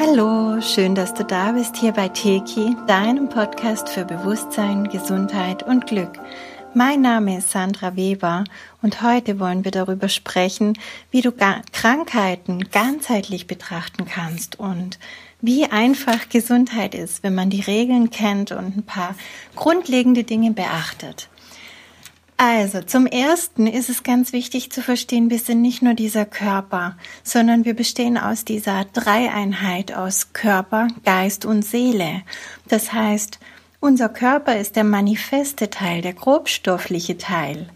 Hallo, schön, dass du da bist hier bei Teki, deinem Podcast für Bewusstsein, Gesundheit und Glück. Mein Name ist Sandra Weber und heute wollen wir darüber sprechen, wie du Krankheiten ganzheitlich betrachten kannst und wie einfach Gesundheit ist, wenn man die Regeln kennt und ein paar grundlegende Dinge beachtet. Also, zum ersten ist es ganz wichtig zu verstehen, wir sind nicht nur dieser Körper, sondern wir bestehen aus dieser Dreieinheit aus Körper, Geist und Seele. Das heißt, unser Körper ist der manifeste Teil, der grobstoffliche Teil.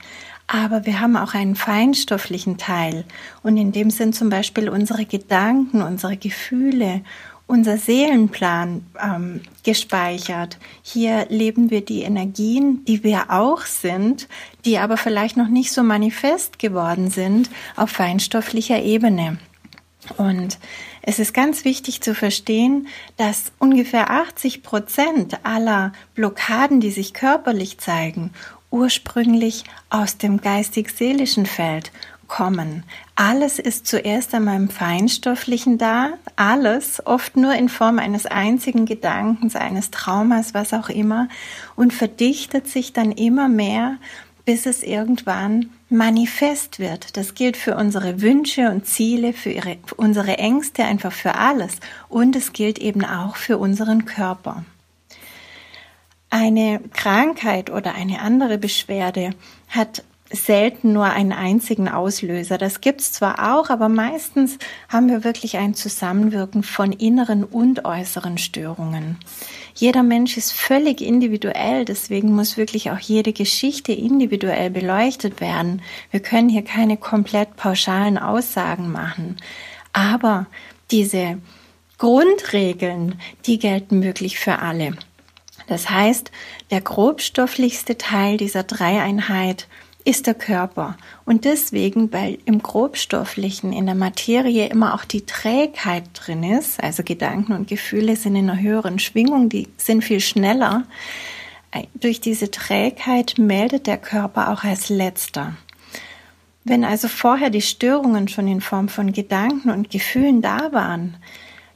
Aber wir haben auch einen feinstofflichen Teil. Und in dem sind zum Beispiel unsere Gedanken, unsere Gefühle, unser Seelenplan ähm, gespeichert. Hier leben wir die Energien, die wir auch sind, die aber vielleicht noch nicht so manifest geworden sind auf feinstofflicher Ebene. Und es ist ganz wichtig zu verstehen, dass ungefähr 80 Prozent aller Blockaden, die sich körperlich zeigen, ursprünglich aus dem geistig-seelischen Feld kommen. Alles ist zuerst einmal im Feinstofflichen da, alles, oft nur in Form eines einzigen Gedankens, eines Traumas, was auch immer, und verdichtet sich dann immer mehr, bis es irgendwann manifest wird. Das gilt für unsere Wünsche und Ziele, für, ihre, für unsere Ängste, einfach für alles. Und es gilt eben auch für unseren Körper. Eine Krankheit oder eine andere Beschwerde hat selten nur einen einzigen Auslöser. Das gibt's zwar auch, aber meistens haben wir wirklich ein Zusammenwirken von inneren und äußeren Störungen. Jeder Mensch ist völlig individuell, deswegen muss wirklich auch jede Geschichte individuell beleuchtet werden. Wir können hier keine komplett pauschalen Aussagen machen. Aber diese Grundregeln, die gelten wirklich für alle. Das heißt, der grobstofflichste Teil dieser Dreieinheit ist der Körper. Und deswegen, weil im Grobstofflichen, in der Materie immer auch die Trägheit drin ist, also Gedanken und Gefühle sind in einer höheren Schwingung, die sind viel schneller. Durch diese Trägheit meldet der Körper auch als letzter. Wenn also vorher die Störungen schon in Form von Gedanken und Gefühlen da waren,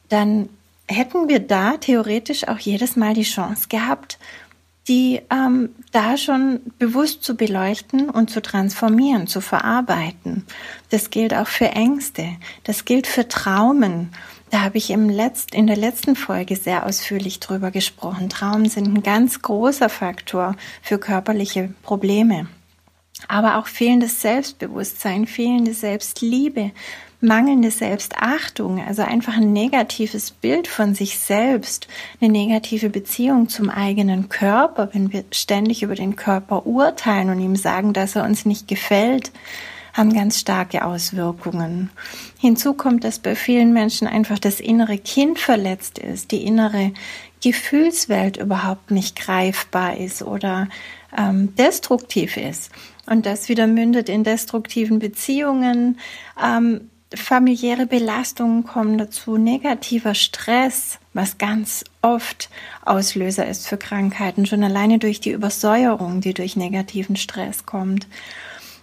dann hätten wir da theoretisch auch jedes Mal die Chance gehabt, die ähm, da schon bewusst zu beleuchten und zu transformieren, zu verarbeiten. Das gilt auch für Ängste, das gilt für Traumen. Da habe ich im Letzt, in der letzten Folge sehr ausführlich drüber gesprochen. Traumen sind ein ganz großer Faktor für körperliche Probleme. Aber auch fehlendes Selbstbewusstsein, fehlende Selbstliebe, mangelnde Selbstachtung, also einfach ein negatives Bild von sich selbst, eine negative Beziehung zum eigenen Körper, wenn wir ständig über den Körper urteilen und ihm sagen, dass er uns nicht gefällt, haben ganz starke Auswirkungen. Hinzu kommt, dass bei vielen Menschen einfach das innere Kind verletzt ist, die innere Gefühlswelt überhaupt nicht greifbar ist oder ähm, destruktiv ist. Und das wieder mündet in destruktiven Beziehungen, ähm, familiäre Belastungen kommen dazu, negativer Stress, was ganz oft Auslöser ist für Krankheiten, schon alleine durch die Übersäuerung, die durch negativen Stress kommt.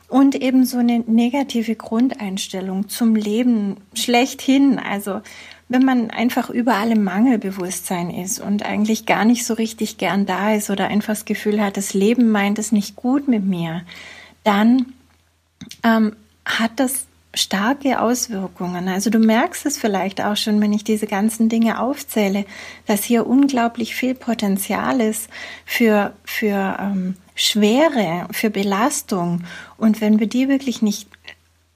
Und eben so eine negative Grundeinstellung zum Leben schlechthin. Also wenn man einfach überall im Mangelbewusstsein ist und eigentlich gar nicht so richtig gern da ist oder einfach das Gefühl hat, das Leben meint es nicht gut mit mir, dann ähm, hat das starke Auswirkungen. Also du merkst es vielleicht auch schon, wenn ich diese ganzen Dinge aufzähle, dass hier unglaublich viel Potenzial ist für, für ähm, Schwere, für Belastung. Und wenn wir die wirklich nicht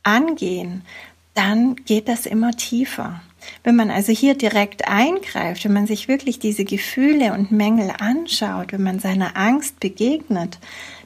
angehen, dann geht das immer tiefer. Wenn man also hier direkt eingreift, wenn man sich wirklich diese Gefühle und Mängel anschaut, wenn man seiner Angst begegnet,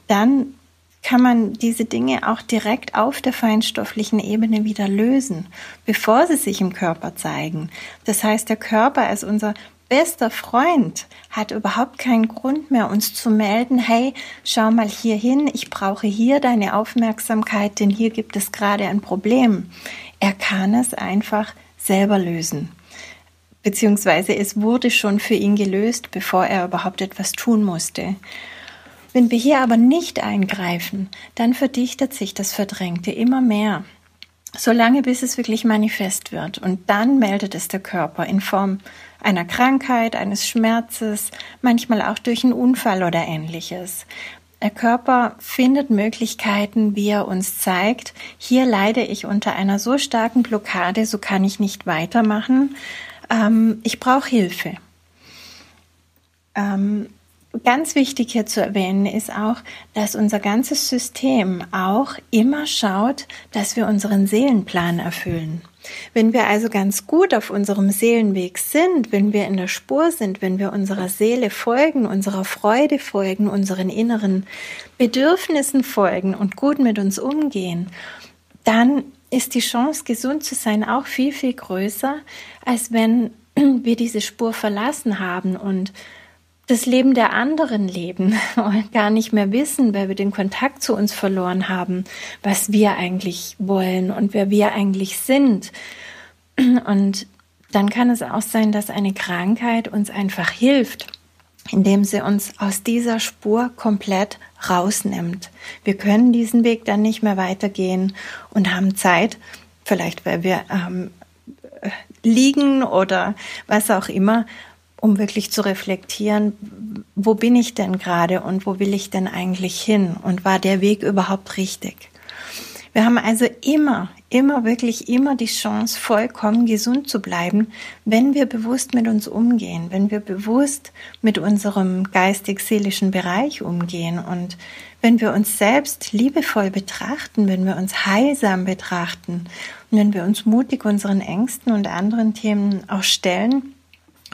dann kann man diese Dinge auch direkt auf der feinstofflichen Ebene wieder lösen, bevor sie sich im Körper zeigen. Das heißt, der Körper als unser bester Freund hat überhaupt keinen Grund mehr, uns zu melden, hey, schau mal hier hin, ich brauche hier deine Aufmerksamkeit, denn hier gibt es gerade ein Problem. Er kann es einfach selber lösen. Beziehungsweise es wurde schon für ihn gelöst, bevor er überhaupt etwas tun musste. Wenn wir hier aber nicht eingreifen, dann verdichtet sich das Verdrängte immer mehr. solange bis es wirklich manifest wird. Und dann meldet es der Körper in Form einer Krankheit, eines Schmerzes, manchmal auch durch einen Unfall oder ähnliches. Der Körper findet Möglichkeiten, wie er uns zeigt, hier leide ich unter einer so starken Blockade, so kann ich nicht weitermachen. Ähm, ich brauche Hilfe. Ähm, Ganz wichtig hier zu erwähnen ist auch, dass unser ganzes System auch immer schaut, dass wir unseren Seelenplan erfüllen. Wenn wir also ganz gut auf unserem Seelenweg sind, wenn wir in der Spur sind, wenn wir unserer Seele folgen, unserer Freude folgen, unseren inneren Bedürfnissen folgen und gut mit uns umgehen, dann ist die Chance, gesund zu sein, auch viel, viel größer, als wenn wir diese Spur verlassen haben und das Leben der anderen leben und gar nicht mehr wissen, weil wir den Kontakt zu uns verloren haben, was wir eigentlich wollen und wer wir eigentlich sind. Und dann kann es auch sein, dass eine Krankheit uns einfach hilft, indem sie uns aus dieser Spur komplett rausnimmt. Wir können diesen Weg dann nicht mehr weitergehen und haben Zeit, vielleicht weil wir ähm, liegen oder was auch immer, um wirklich zu reflektieren, wo bin ich denn gerade und wo will ich denn eigentlich hin und war der Weg überhaupt richtig? Wir haben also immer, immer, wirklich immer die Chance, vollkommen gesund zu bleiben, wenn wir bewusst mit uns umgehen, wenn wir bewusst mit unserem geistig-seelischen Bereich umgehen und wenn wir uns selbst liebevoll betrachten, wenn wir uns heilsam betrachten und wenn wir uns mutig unseren Ängsten und anderen Themen auch stellen,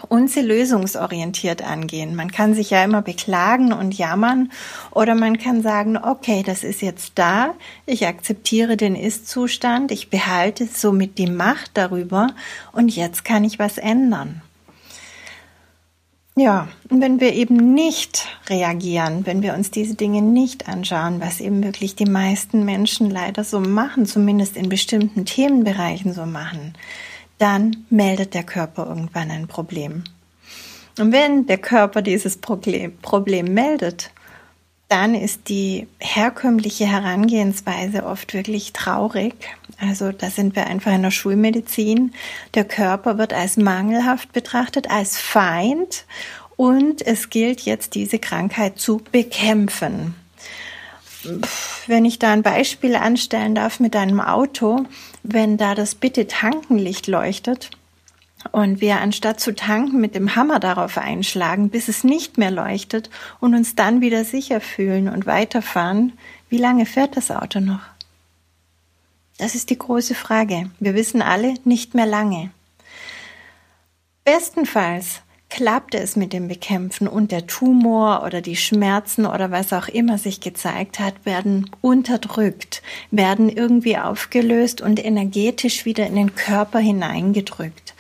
und sie lösungsorientiert angehen. Man kann sich ja immer beklagen und jammern oder man kann sagen, okay, das ist jetzt da, ich akzeptiere den Ist-Zustand, ich behalte somit die Macht darüber und jetzt kann ich was ändern. Ja, und wenn wir eben nicht reagieren, wenn wir uns diese Dinge nicht anschauen, was eben wirklich die meisten Menschen leider so machen, zumindest in bestimmten Themenbereichen so machen, dann meldet der Körper irgendwann ein Problem. Und wenn der Körper dieses Problem, Problem meldet, dann ist die herkömmliche Herangehensweise oft wirklich traurig. Also da sind wir einfach in der Schulmedizin. Der Körper wird als mangelhaft betrachtet, als Feind und es gilt jetzt, diese Krankheit zu bekämpfen wenn ich da ein Beispiel anstellen darf mit einem Auto, wenn da das Bitte-Tankenlicht leuchtet und wir anstatt zu tanken mit dem Hammer darauf einschlagen, bis es nicht mehr leuchtet und uns dann wieder sicher fühlen und weiterfahren, wie lange fährt das Auto noch? Das ist die große Frage. Wir wissen alle nicht mehr lange. Bestenfalls klappte es mit dem Bekämpfen und der Tumor oder die Schmerzen oder was auch immer sich gezeigt hat, werden unterdrückt, werden irgendwie aufgelöst und energetisch wieder in den Körper hineingedrückt.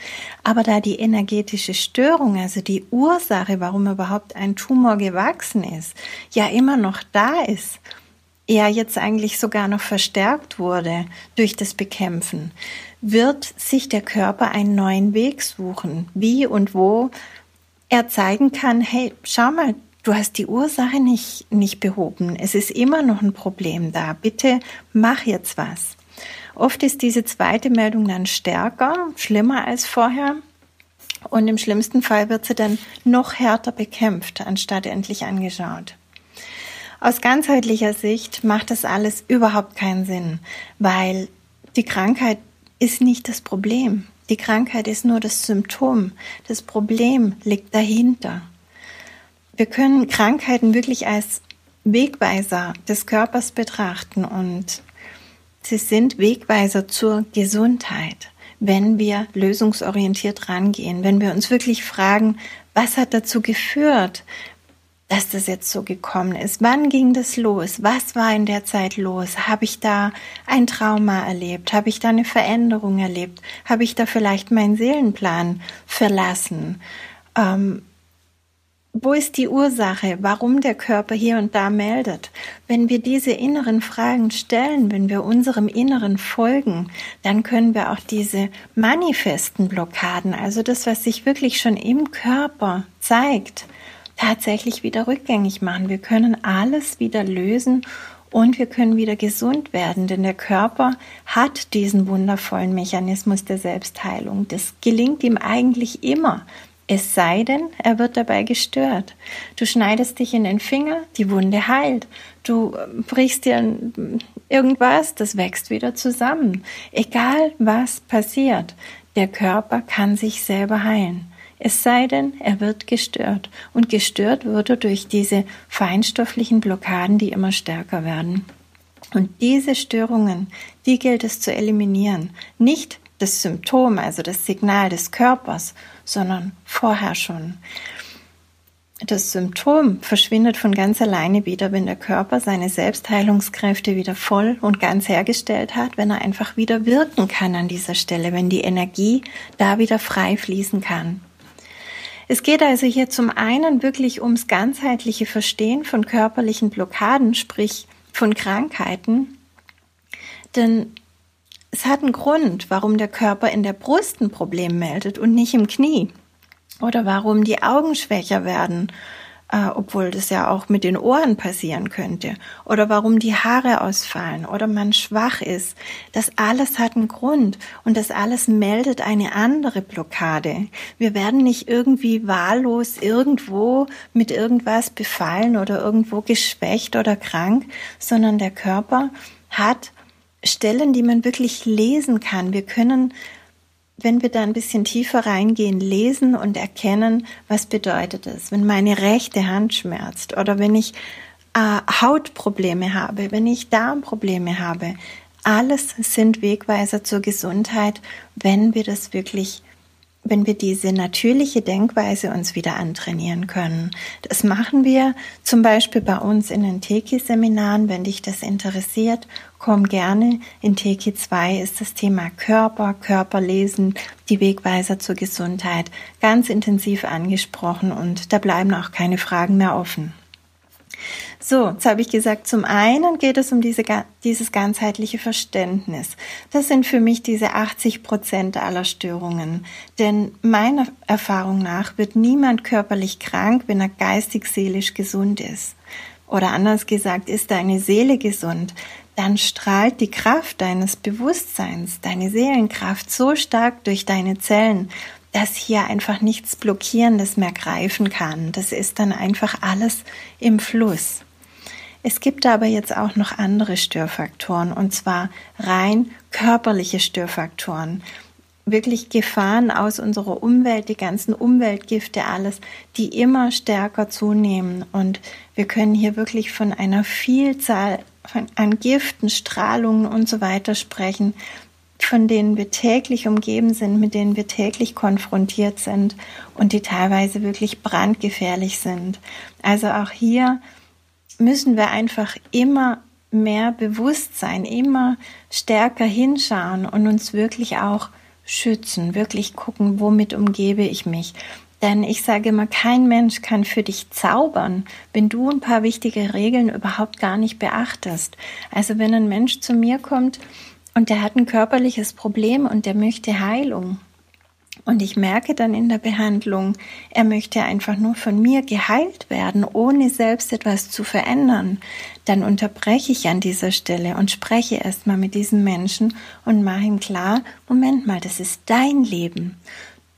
Aber da die energetische Störung, also die Ursache, warum überhaupt ein Tumor gewachsen ist, ja immer noch da ist, er jetzt eigentlich sogar noch verstärkt wurde durch das Bekämpfen, wird sich der Körper einen neuen Weg suchen, wie und wo er zeigen kann, hey, schau mal, du hast die Ursache nicht, nicht behoben. Es ist immer noch ein Problem da. Bitte mach jetzt was. Oft ist diese zweite Meldung dann stärker, schlimmer als vorher. Und im schlimmsten Fall wird sie dann noch härter bekämpft, anstatt endlich angeschaut. Aus ganzheitlicher Sicht macht das alles überhaupt keinen Sinn, weil die Krankheit ist nicht das Problem. Die Krankheit ist nur das Symptom. Das Problem liegt dahinter. Wir können Krankheiten wirklich als Wegweiser des Körpers betrachten und sie sind Wegweiser zur Gesundheit, wenn wir lösungsorientiert rangehen, wenn wir uns wirklich fragen, was hat dazu geführt? Dass das jetzt so gekommen ist. Wann ging das los? Was war in der Zeit los? Habe ich da ein Trauma erlebt? Habe ich da eine Veränderung erlebt? Habe ich da vielleicht meinen Seelenplan verlassen? Ähm, wo ist die Ursache, warum der Körper hier und da meldet? Wenn wir diese inneren Fragen stellen, wenn wir unserem Inneren folgen, dann können wir auch diese manifesten Blockaden, also das, was sich wirklich schon im Körper zeigt, tatsächlich wieder rückgängig machen. Wir können alles wieder lösen und wir können wieder gesund werden, denn der Körper hat diesen wundervollen Mechanismus der Selbstheilung. Das gelingt ihm eigentlich immer. Es sei denn, er wird dabei gestört. Du schneidest dich in den Finger, die Wunde heilt. Du brichst dir irgendwas, das wächst wieder zusammen. Egal was passiert, der Körper kann sich selber heilen. Es sei denn, er wird gestört. Und gestört wird er durch diese feinstofflichen Blockaden, die immer stärker werden. Und diese Störungen, die gilt es zu eliminieren. Nicht das Symptom, also das Signal des Körpers, sondern vorher schon. Das Symptom verschwindet von ganz alleine wieder, wenn der Körper seine Selbstheilungskräfte wieder voll und ganz hergestellt hat, wenn er einfach wieder wirken kann an dieser Stelle, wenn die Energie da wieder frei fließen kann. Es geht also hier zum einen wirklich ums ganzheitliche Verstehen von körperlichen Blockaden, sprich von Krankheiten. Denn es hat einen Grund, warum der Körper in der Brust ein Problem meldet und nicht im Knie. Oder warum die Augen schwächer werden äh, obwohl das ja auch mit den Ohren passieren könnte, oder warum die Haare ausfallen oder man schwach ist. Das alles hat einen Grund und das alles meldet eine andere Blockade. Wir werden nicht irgendwie wahllos irgendwo mit irgendwas befallen oder irgendwo geschwächt oder krank, sondern der Körper hat Stellen, die man wirklich lesen kann. Wir können wenn wir da ein bisschen tiefer reingehen, lesen und erkennen, was bedeutet es, wenn meine rechte Hand schmerzt oder wenn ich äh, Hautprobleme habe, wenn ich Darmprobleme habe. Alles sind Wegweiser zur Gesundheit, wenn wir das wirklich wenn wir diese natürliche Denkweise uns wieder antrainieren können. Das machen wir zum Beispiel bei uns in den Teki-Seminaren. Wenn dich das interessiert, komm gerne. In Teki 2 ist das Thema Körper, Körperlesen, die Wegweiser zur Gesundheit ganz intensiv angesprochen und da bleiben auch keine Fragen mehr offen. So, jetzt habe ich gesagt, zum einen geht es um diese, dieses ganzheitliche Verständnis. Das sind für mich diese 80 Prozent aller Störungen. Denn meiner Erfahrung nach wird niemand körperlich krank, wenn er geistig, seelisch gesund ist. Oder anders gesagt, ist deine Seele gesund, dann strahlt die Kraft deines Bewusstseins, deine Seelenkraft so stark durch deine Zellen, dass hier einfach nichts Blockierendes mehr greifen kann. Das ist dann einfach alles im Fluss. Es gibt aber jetzt auch noch andere Störfaktoren und zwar rein körperliche Störfaktoren. Wirklich Gefahren aus unserer Umwelt, die ganzen Umweltgifte, alles, die immer stärker zunehmen. Und wir können hier wirklich von einer Vielzahl an Giften, Strahlungen und so weiter sprechen, von denen wir täglich umgeben sind, mit denen wir täglich konfrontiert sind und die teilweise wirklich brandgefährlich sind. Also auch hier müssen wir einfach immer mehr bewusst sein, immer stärker hinschauen und uns wirklich auch schützen, wirklich gucken, womit umgebe ich mich. Denn ich sage immer, kein Mensch kann für dich zaubern, wenn du ein paar wichtige Regeln überhaupt gar nicht beachtest. Also wenn ein Mensch zu mir kommt und der hat ein körperliches Problem und der möchte Heilung, und ich merke dann in der Behandlung, er möchte einfach nur von mir geheilt werden, ohne selbst etwas zu verändern. Dann unterbreche ich an dieser Stelle und spreche erstmal mit diesem Menschen und mache ihm klar, Moment mal, das ist dein Leben.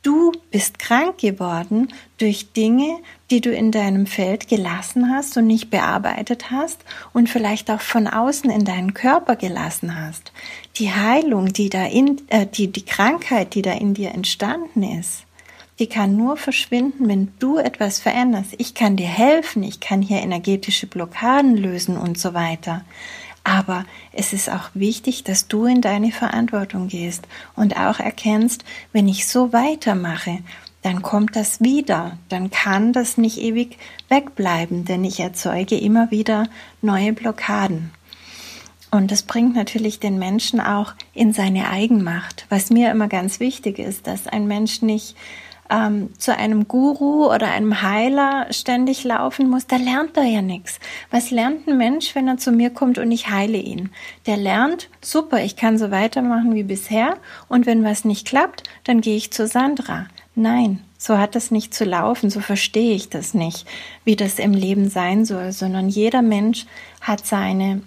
Du bist krank geworden durch Dinge, die du in deinem Feld gelassen hast und nicht bearbeitet hast und vielleicht auch von außen in deinen Körper gelassen hast. Die Heilung, die da in, äh, die, die Krankheit, die da in dir entstanden ist, die kann nur verschwinden, wenn du etwas veränderst. Ich kann dir helfen, ich kann hier energetische Blockaden lösen und so weiter. Aber es ist auch wichtig, dass du in deine Verantwortung gehst und auch erkennst, wenn ich so weitermache, dann kommt das wieder, dann kann das nicht ewig wegbleiben, denn ich erzeuge immer wieder neue Blockaden. Und das bringt natürlich den Menschen auch in seine Eigenmacht. Was mir immer ganz wichtig ist, dass ein Mensch nicht ähm, zu einem Guru oder einem Heiler ständig laufen muss, da lernt er ja nichts. Was lernt ein Mensch, wenn er zu mir kommt und ich heile ihn? Der lernt, super, ich kann so weitermachen wie bisher und wenn was nicht klappt, dann gehe ich zu Sandra. Nein, so hat das nicht zu laufen, so verstehe ich das nicht, wie das im Leben sein soll, sondern jeder Mensch hat seine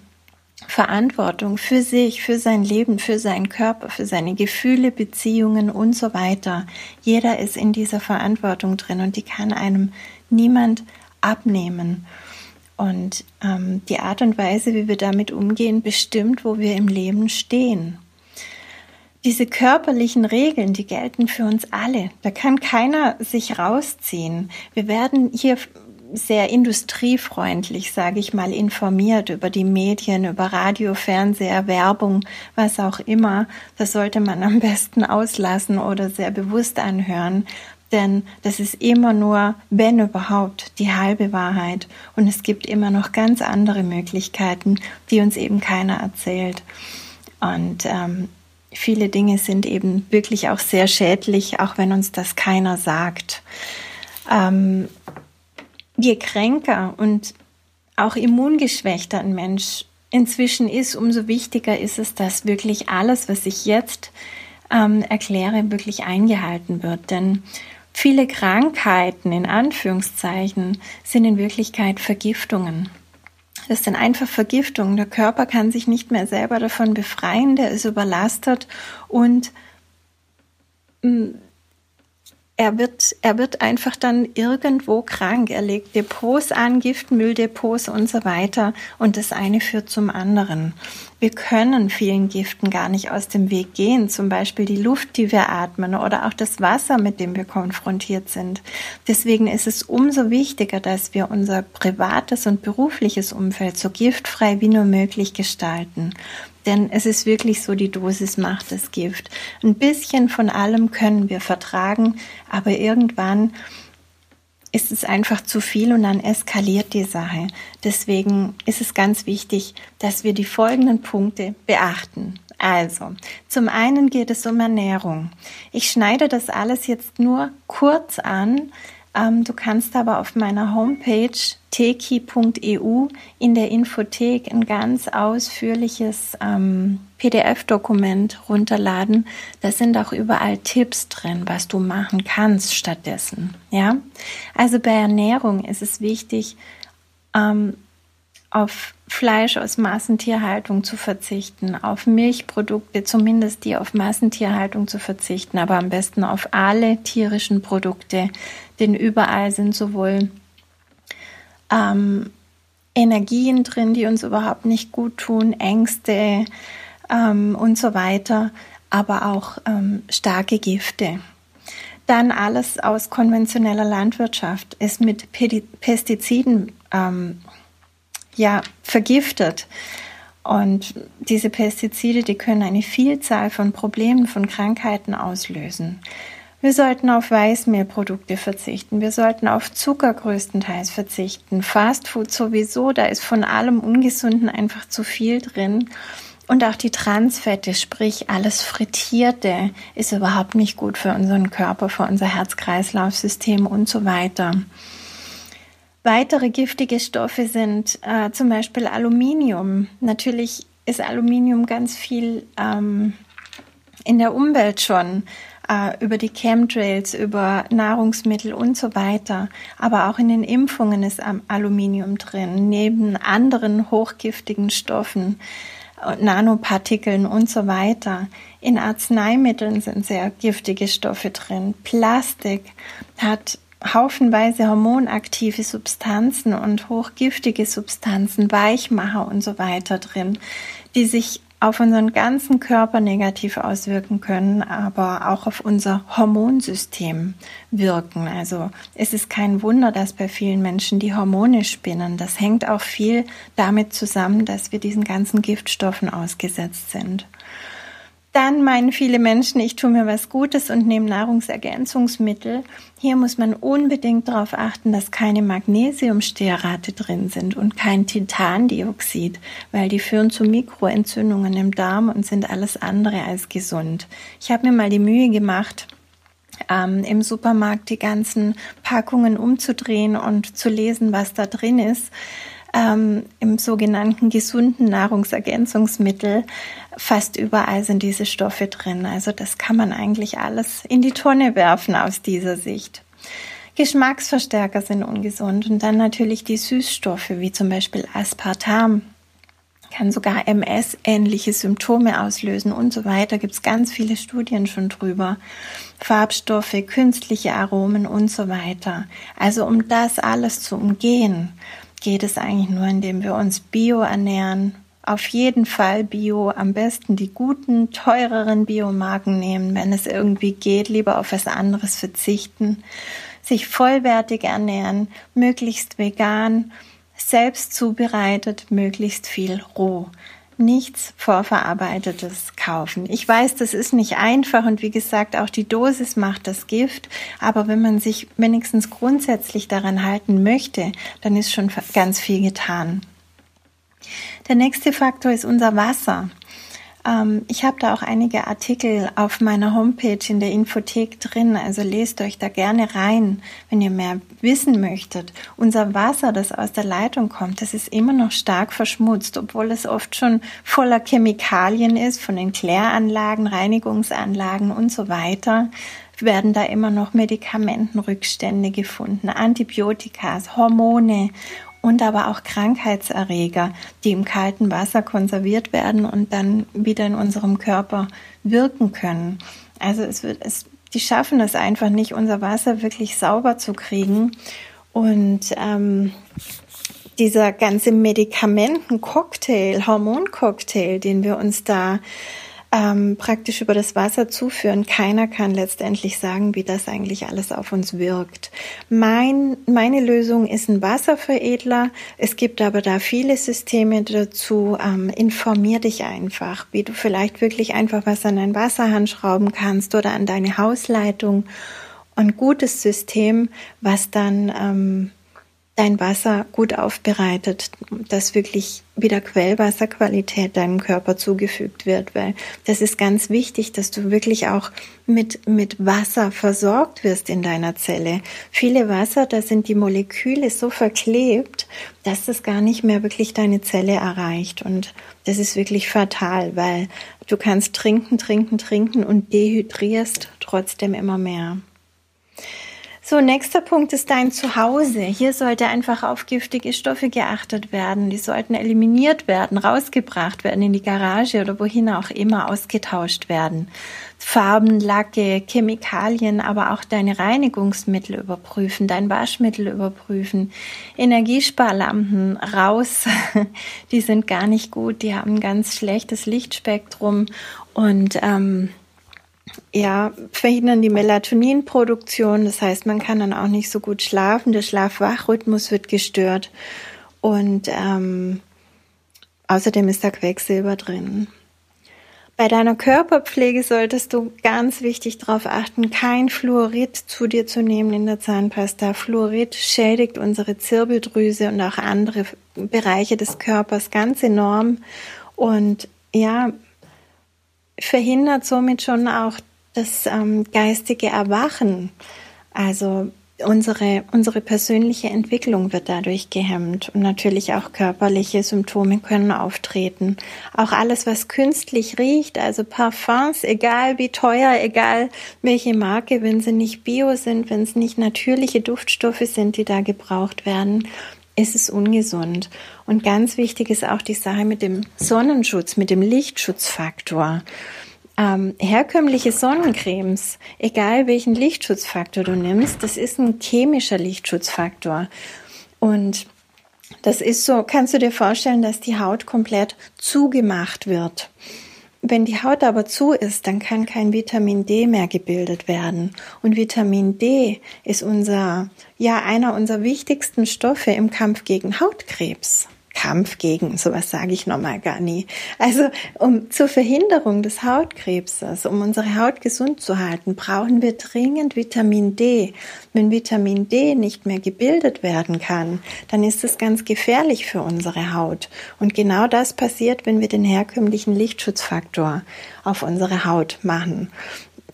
Verantwortung für sich, für sein Leben, für seinen Körper, für seine Gefühle, Beziehungen und so weiter. Jeder ist in dieser Verantwortung drin und die kann einem niemand abnehmen. Und ähm, die Art und Weise, wie wir damit umgehen, bestimmt, wo wir im Leben stehen. Diese körperlichen Regeln, die gelten für uns alle. Da kann keiner sich rausziehen. Wir werden hier sehr industriefreundlich, sage ich mal, informiert über die Medien, über Radio, Fernseher, Werbung, was auch immer. Das sollte man am besten auslassen oder sehr bewusst anhören, denn das ist immer nur, wenn überhaupt, die halbe Wahrheit. Und es gibt immer noch ganz andere Möglichkeiten, die uns eben keiner erzählt. Und ähm, viele Dinge sind eben wirklich auch sehr schädlich, auch wenn uns das keiner sagt. Ähm, je kränker und auch immungeschwächter ein Mensch inzwischen ist, umso wichtiger ist es, dass wirklich alles, was ich jetzt ähm, erkläre, wirklich eingehalten wird. Denn viele Krankheiten in Anführungszeichen sind in Wirklichkeit Vergiftungen. Das sind einfach Vergiftungen. Der Körper kann sich nicht mehr selber davon befreien, der ist überlastet und mm, er wird, er wird einfach dann irgendwo krank. Er legt Depots an, Giftmülldepots und so weiter. Und das eine führt zum anderen. Wir können vielen Giften gar nicht aus dem Weg gehen. Zum Beispiel die Luft, die wir atmen oder auch das Wasser, mit dem wir konfrontiert sind. Deswegen ist es umso wichtiger, dass wir unser privates und berufliches Umfeld so giftfrei wie nur möglich gestalten. Denn es ist wirklich so, die Dosis macht das Gift. Ein bisschen von allem können wir vertragen, aber irgendwann ist es einfach zu viel und dann eskaliert die Sache. Deswegen ist es ganz wichtig, dass wir die folgenden Punkte beachten. Also, zum einen geht es um Ernährung. Ich schneide das alles jetzt nur kurz an, ähm, du kannst aber auf meiner Homepage teki.eu in der Infothek ein ganz ausführliches ähm, PDF-Dokument runterladen. Da sind auch überall Tipps drin, was du machen kannst stattdessen. Ja, also bei Ernährung ist es wichtig, ähm, auf Fleisch aus Massentierhaltung zu verzichten, auf Milchprodukte, zumindest die auf Massentierhaltung zu verzichten, aber am besten auf alle tierischen Produkte, denn überall sind sowohl ähm, Energien drin, die uns überhaupt nicht gut tun, Ängste ähm, und so weiter, aber auch ähm, starke Gifte. Dann alles aus konventioneller Landwirtschaft ist mit Pestiziden ähm, ja, vergiftet. Und diese Pestizide, die können eine Vielzahl von Problemen, von Krankheiten auslösen. Wir sollten auf Weißmehlprodukte verzichten. Wir sollten auf Zucker größtenteils verzichten. Fastfood sowieso, da ist von allem Ungesunden einfach zu viel drin. Und auch die Transfette, sprich alles Frittierte, ist überhaupt nicht gut für unseren Körper, für unser Herz-Kreislauf-System und so weiter. Weitere giftige Stoffe sind äh, zum Beispiel Aluminium. Natürlich ist Aluminium ganz viel ähm, in der Umwelt schon äh, über die Chemtrails, über Nahrungsmittel und so weiter. Aber auch in den Impfungen ist Aluminium drin, neben anderen hochgiftigen Stoffen, äh, Nanopartikeln und so weiter. In Arzneimitteln sind sehr giftige Stoffe drin. Plastik hat haufenweise hormonaktive Substanzen und hochgiftige Substanzen, Weichmacher und so weiter drin, die sich auf unseren ganzen Körper negativ auswirken können, aber auch auf unser Hormonsystem wirken. Also es ist kein Wunder, dass bei vielen Menschen die Hormone spinnen. Das hängt auch viel damit zusammen, dass wir diesen ganzen Giftstoffen ausgesetzt sind. Dann meinen viele Menschen, ich tue mir was Gutes und nehme Nahrungsergänzungsmittel. Hier muss man unbedingt darauf achten, dass keine Magnesiumstearate drin sind und kein Titandioxid, weil die führen zu Mikroentzündungen im Darm und sind alles andere als gesund. Ich habe mir mal die Mühe gemacht, ähm, im Supermarkt die ganzen Packungen umzudrehen und zu lesen, was da drin ist ähm, im sogenannten gesunden Nahrungsergänzungsmittel. Fast überall sind diese Stoffe drin. Also das kann man eigentlich alles in die Tonne werfen aus dieser Sicht. Geschmacksverstärker sind ungesund und dann natürlich die Süßstoffe wie zum Beispiel Aspartam kann sogar MS-ähnliche Symptome auslösen und so weiter. Gibt es ganz viele Studien schon drüber. Farbstoffe, künstliche Aromen und so weiter. Also um das alles zu umgehen, geht es eigentlich nur, indem wir uns bio ernähren. Auf jeden Fall Bio, am besten die guten, teureren Biomarken nehmen, wenn es irgendwie geht, lieber auf was anderes verzichten, sich vollwertig ernähren, möglichst vegan, selbst zubereitet, möglichst viel roh. Nichts vorverarbeitetes kaufen. Ich weiß, das ist nicht einfach und wie gesagt, auch die Dosis macht das Gift. Aber wenn man sich wenigstens grundsätzlich daran halten möchte, dann ist schon ganz viel getan. Der nächste Faktor ist unser Wasser. Ähm, ich habe da auch einige Artikel auf meiner Homepage in der Infothek drin, also lest euch da gerne rein, wenn ihr mehr wissen möchtet. Unser Wasser, das aus der Leitung kommt, das ist immer noch stark verschmutzt, obwohl es oft schon voller Chemikalien ist, von den Kläranlagen, Reinigungsanlagen und so weiter werden da immer noch Medikamentenrückstände gefunden, Antibiotika, Hormone und aber auch Krankheitserreger, die im kalten Wasser konserviert werden und dann wieder in unserem Körper wirken können. Also es wird, es, die schaffen es einfach nicht, unser Wasser wirklich sauber zu kriegen. Und ähm, dieser ganze Medikamentencocktail, Hormoncocktail, den wir uns da ähm, praktisch über das Wasser zuführen. Keiner kann letztendlich sagen, wie das eigentlich alles auf uns wirkt. Mein, meine Lösung ist ein Wasserveredler. Es gibt aber da viele Systeme dazu. Ähm, informier dich einfach, wie du vielleicht wirklich einfach was an dein Wasserhahn schrauben kannst oder an deine Hausleitung. Ein gutes System, was dann ähm, dein Wasser gut aufbereitet, dass wirklich wieder Quellwasserqualität deinem Körper zugefügt wird, weil das ist ganz wichtig, dass du wirklich auch mit, mit Wasser versorgt wirst in deiner Zelle. Viele Wasser, da sind die Moleküle so verklebt, dass das gar nicht mehr wirklich deine Zelle erreicht und das ist wirklich fatal, weil du kannst trinken, trinken, trinken und dehydrierst trotzdem immer mehr. So, nächster Punkt ist dein Zuhause. Hier sollte einfach auf giftige Stoffe geachtet werden. Die sollten eliminiert werden, rausgebracht werden in die Garage oder wohin auch immer ausgetauscht werden. Farben, Lacke, Chemikalien, aber auch deine Reinigungsmittel überprüfen, dein Waschmittel überprüfen, Energiesparlampen raus. Die sind gar nicht gut, die haben ganz schlechtes Lichtspektrum und ähm, ja, verhindern die Melatoninproduktion. Das heißt, man kann dann auch nicht so gut schlafen. Der Schlaf-Wach-Rhythmus wird gestört. Und ähm, außerdem ist da Quecksilber drin. Bei deiner Körperpflege solltest du ganz wichtig darauf achten, kein Fluorid zu dir zu nehmen in der Zahnpasta. Fluorid schädigt unsere Zirbeldrüse und auch andere Bereiche des Körpers ganz enorm. Und ja, verhindert somit schon auch das ähm, geistige Erwachen. Also unsere, unsere persönliche Entwicklung wird dadurch gehemmt und natürlich auch körperliche Symptome können auftreten. Auch alles, was künstlich riecht, also Parfums, egal wie teuer, egal welche Marke, wenn sie nicht bio sind, wenn es nicht natürliche Duftstoffe sind, die da gebraucht werden, ist es ungesund. Und ganz wichtig ist auch die Sache mit dem Sonnenschutz, mit dem Lichtschutzfaktor. Ähm, herkömmliche Sonnencremes, egal welchen Lichtschutzfaktor du nimmst, das ist ein chemischer Lichtschutzfaktor. Und das ist so, kannst du dir vorstellen, dass die Haut komplett zugemacht wird. Wenn die Haut aber zu ist, dann kann kein Vitamin D mehr gebildet werden. Und Vitamin D ist unser, ja, einer unserer wichtigsten Stoffe im Kampf gegen Hautkrebs. Kampf gegen, sowas sage ich nochmal gar nie. Also um zur Verhinderung des Hautkrebses, um unsere Haut gesund zu halten, brauchen wir dringend Vitamin D. Wenn Vitamin D nicht mehr gebildet werden kann, dann ist es ganz gefährlich für unsere Haut. Und genau das passiert, wenn wir den herkömmlichen Lichtschutzfaktor auf unsere Haut machen.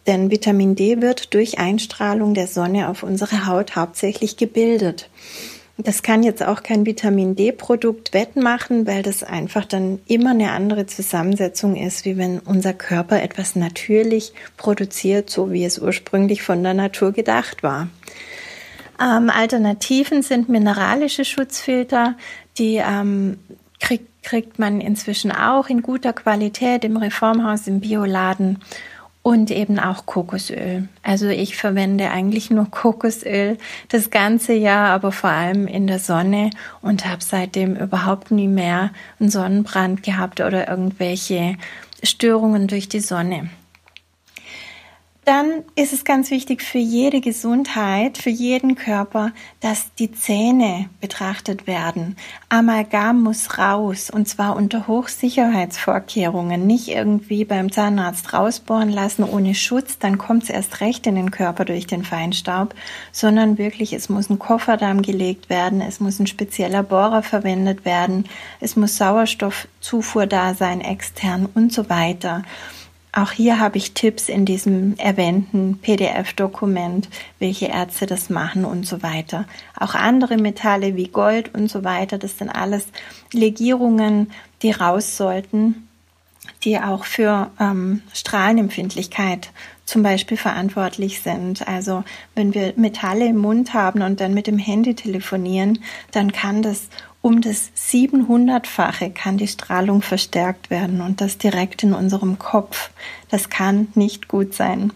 Denn Vitamin D wird durch Einstrahlung der Sonne auf unsere Haut hauptsächlich gebildet. Das kann jetzt auch kein Vitamin D-Produkt wettmachen, weil das einfach dann immer eine andere Zusammensetzung ist, wie wenn unser Körper etwas natürlich produziert, so wie es ursprünglich von der Natur gedacht war. Ähm, Alternativen sind mineralische Schutzfilter, die ähm, kriegt kriegt man inzwischen auch in guter Qualität im Reformhaus im Bioladen und eben auch Kokosöl. Also ich verwende eigentlich nur Kokosöl das ganze Jahr, aber vor allem in der Sonne und habe seitdem überhaupt nie mehr einen Sonnenbrand gehabt oder irgendwelche Störungen durch die Sonne. Dann ist es ganz wichtig für jede Gesundheit, für jeden Körper, dass die Zähne betrachtet werden. Amalgam muss raus und zwar unter Hochsicherheitsvorkehrungen. Nicht irgendwie beim Zahnarzt rausbohren lassen ohne Schutz, dann kommt es erst recht in den Körper durch den Feinstaub, sondern wirklich, es muss ein Kofferdamm gelegt werden, es muss ein spezieller Bohrer verwendet werden, es muss Sauerstoffzufuhr da sein, extern und so weiter. Auch hier habe ich Tipps in diesem erwähnten PDF-Dokument, welche Ärzte das machen und so weiter. Auch andere Metalle wie Gold und so weiter, das sind alles Legierungen, die raus sollten, die auch für ähm, Strahlenempfindlichkeit zum Beispiel verantwortlich sind. Also wenn wir Metalle im Mund haben und dann mit dem Handy telefonieren, dann kann das um das 700-fache kann die Strahlung verstärkt werden und das direkt in unserem Kopf. Das kann nicht gut sein.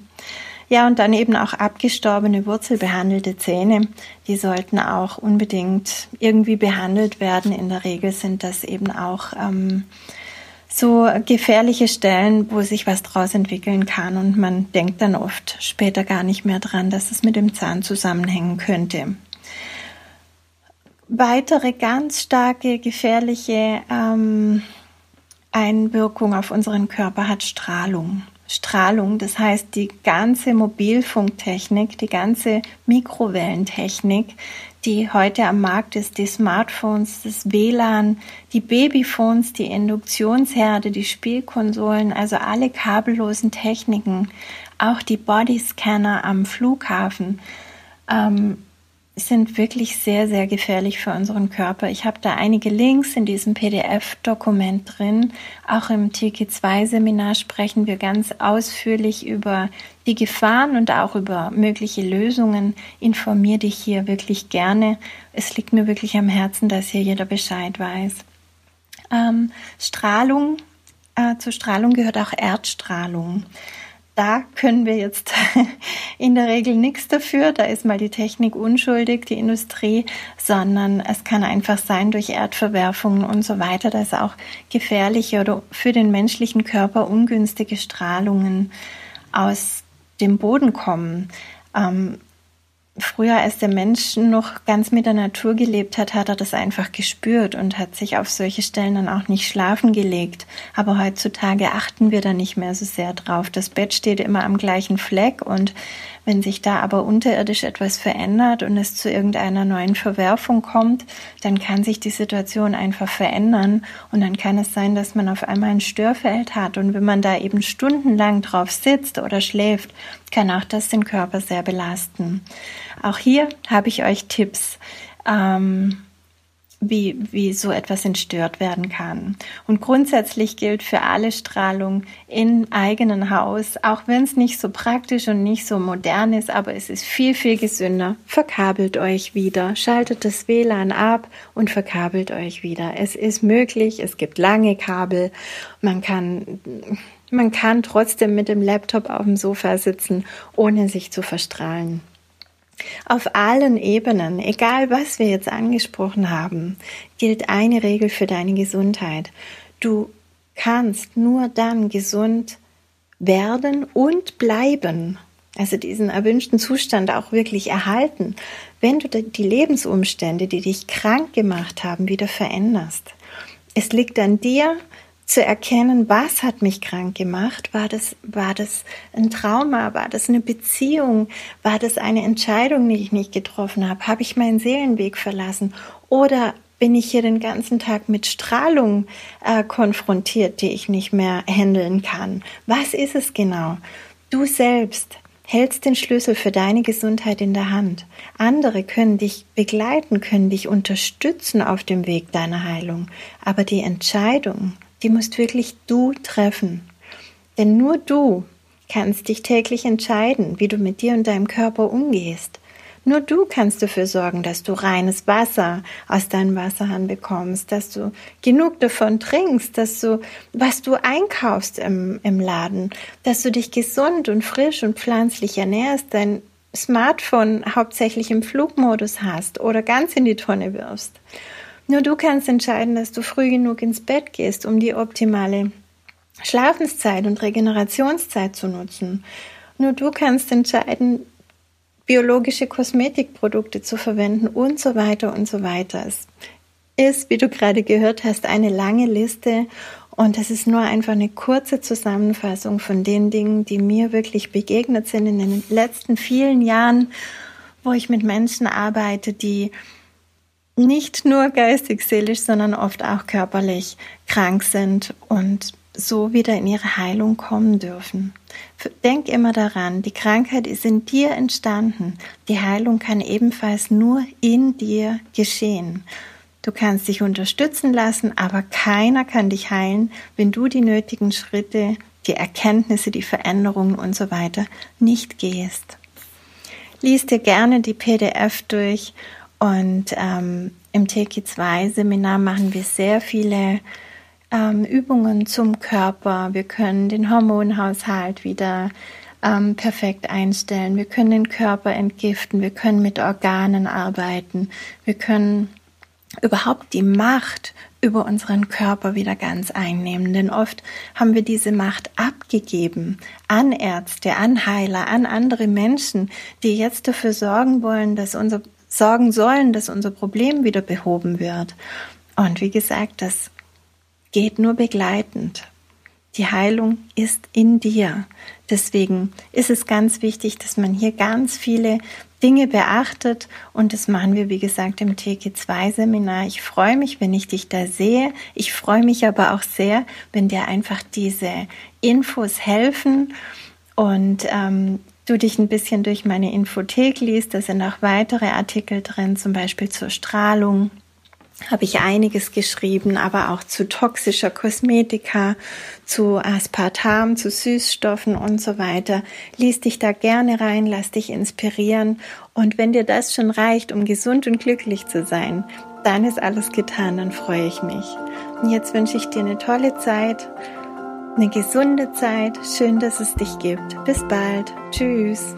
Ja, und dann eben auch abgestorbene, wurzelbehandelte Zähne, die sollten auch unbedingt irgendwie behandelt werden. In der Regel sind das eben auch ähm, so gefährliche Stellen, wo sich was draus entwickeln kann und man denkt dann oft später gar nicht mehr dran, dass es mit dem Zahn zusammenhängen könnte weitere ganz starke, gefährliche ähm, Einwirkung auf unseren Körper hat Strahlung. Strahlung, das heißt die ganze Mobilfunktechnik, die ganze Mikrowellentechnik, die heute am Markt ist, die Smartphones, das WLAN, die Babyphones, die Induktionsherde, die Spielkonsolen, also alle kabellosen Techniken, auch die Bodyscanner am Flughafen, ähm, sind wirklich sehr, sehr gefährlich für unseren Körper. Ich habe da einige Links in diesem PDF-Dokument drin. Auch im TK2-Seminar sprechen wir ganz ausführlich über die Gefahren und auch über mögliche Lösungen. Informier dich hier wirklich gerne. Es liegt mir wirklich am Herzen, dass hier jeder Bescheid weiß. Ähm, Strahlung, äh, zur Strahlung gehört auch Erdstrahlung da können wir jetzt in der Regel nichts dafür. Da ist mal die Technik unschuldig, die Industrie, sondern es kann einfach sein durch Erdverwerfungen und so weiter, dass auch gefährliche oder für den menschlichen Körper ungünstige Strahlungen aus dem Boden kommen. Ähm, früher, als der Mensch noch ganz mit der Natur gelebt hat, hat er das einfach gespürt und hat sich auf solche Stellen dann auch nicht schlafen gelegt. Aber heutzutage achten wir da nicht mehr so sehr drauf. Das Bett steht immer am gleichen Fleck und wenn sich da aber unterirdisch etwas verändert und es zu irgendeiner neuen Verwerfung kommt, dann kann sich die Situation einfach verändern und dann kann es sein, dass man auf einmal ein Störfeld hat und wenn man da eben stundenlang drauf sitzt oder schläft, kann auch das den Körper sehr belasten. Auch hier habe ich euch Tipps. Ähm, wie, wie so etwas entstört werden kann. Und grundsätzlich gilt für alle Strahlung in eigenen Haus, auch wenn es nicht so praktisch und nicht so modern ist, aber es ist viel, viel gesünder. Verkabelt euch wieder, schaltet das WLAN ab und verkabelt euch wieder. Es ist möglich, es gibt lange Kabel, man kann man kann trotzdem mit dem Laptop auf dem Sofa sitzen, ohne sich zu verstrahlen. Auf allen Ebenen, egal was wir jetzt angesprochen haben, gilt eine Regel für deine Gesundheit. Du kannst nur dann gesund werden und bleiben, also diesen erwünschten Zustand auch wirklich erhalten, wenn du die Lebensumstände, die dich krank gemacht haben, wieder veränderst. Es liegt an dir, zu erkennen, was hat mich krank gemacht? War das, war das ein Trauma? War das eine Beziehung? War das eine Entscheidung, die ich nicht getroffen habe? Habe ich meinen Seelenweg verlassen? Oder bin ich hier den ganzen Tag mit Strahlung äh, konfrontiert, die ich nicht mehr handeln kann? Was ist es genau? Du selbst hältst den Schlüssel für deine Gesundheit in der Hand. Andere können dich begleiten, können dich unterstützen auf dem Weg deiner Heilung. Aber die Entscheidung, die musst wirklich du treffen. Denn nur du kannst dich täglich entscheiden, wie du mit dir und deinem Körper umgehst. Nur du kannst dafür sorgen, dass du reines Wasser aus deinem Wasserhahn bekommst, dass du genug davon trinkst, dass du, was du einkaufst im, im Laden, dass du dich gesund und frisch und pflanzlich ernährst, dein Smartphone hauptsächlich im Flugmodus hast oder ganz in die Tonne wirfst. Nur du kannst entscheiden, dass du früh genug ins Bett gehst, um die optimale Schlafenszeit und Regenerationszeit zu nutzen. Nur du kannst entscheiden, biologische Kosmetikprodukte zu verwenden und so weiter und so weiter. Es ist, wie du gerade gehört hast, eine lange Liste und es ist nur einfach eine kurze Zusammenfassung von den Dingen, die mir wirklich begegnet sind in den letzten vielen Jahren, wo ich mit Menschen arbeite, die nicht nur geistig, seelisch, sondern oft auch körperlich krank sind und so wieder in ihre Heilung kommen dürfen. Denk immer daran, die Krankheit ist in dir entstanden. Die Heilung kann ebenfalls nur in dir geschehen. Du kannst dich unterstützen lassen, aber keiner kann dich heilen, wenn du die nötigen Schritte, die Erkenntnisse, die Veränderungen und so weiter nicht gehst. Lies dir gerne die PDF durch und ähm, im TK2-Seminar machen wir sehr viele ähm, Übungen zum Körper. Wir können den Hormonhaushalt wieder ähm, perfekt einstellen. Wir können den Körper entgiften. Wir können mit Organen arbeiten. Wir können überhaupt die Macht über unseren Körper wieder ganz einnehmen. Denn oft haben wir diese Macht abgegeben an Ärzte, an Heiler, an andere Menschen, die jetzt dafür sorgen wollen, dass unser sorgen sollen, dass unser Problem wieder behoben wird. Und wie gesagt, das geht nur begleitend. Die Heilung ist in dir. Deswegen ist es ganz wichtig, dass man hier ganz viele Dinge beachtet und das machen wir, wie gesagt, im TG2-Seminar. Ich freue mich, wenn ich dich da sehe. Ich freue mich aber auch sehr, wenn dir einfach diese Infos helfen und ähm, du dich ein bisschen durch meine Infothek liest. Da sind auch weitere Artikel drin, zum Beispiel zur Strahlung, habe ich einiges geschrieben, aber auch zu toxischer Kosmetika, zu Aspartam, zu Süßstoffen und so weiter. Lies dich da gerne rein, lass dich inspirieren und wenn dir das schon reicht, um gesund und glücklich zu sein, dann ist alles getan, dann freue ich mich. Und jetzt wünsche ich dir eine tolle Zeit, eine gesunde Zeit. Schön, dass es dich gibt. Bis bald. Tschüss.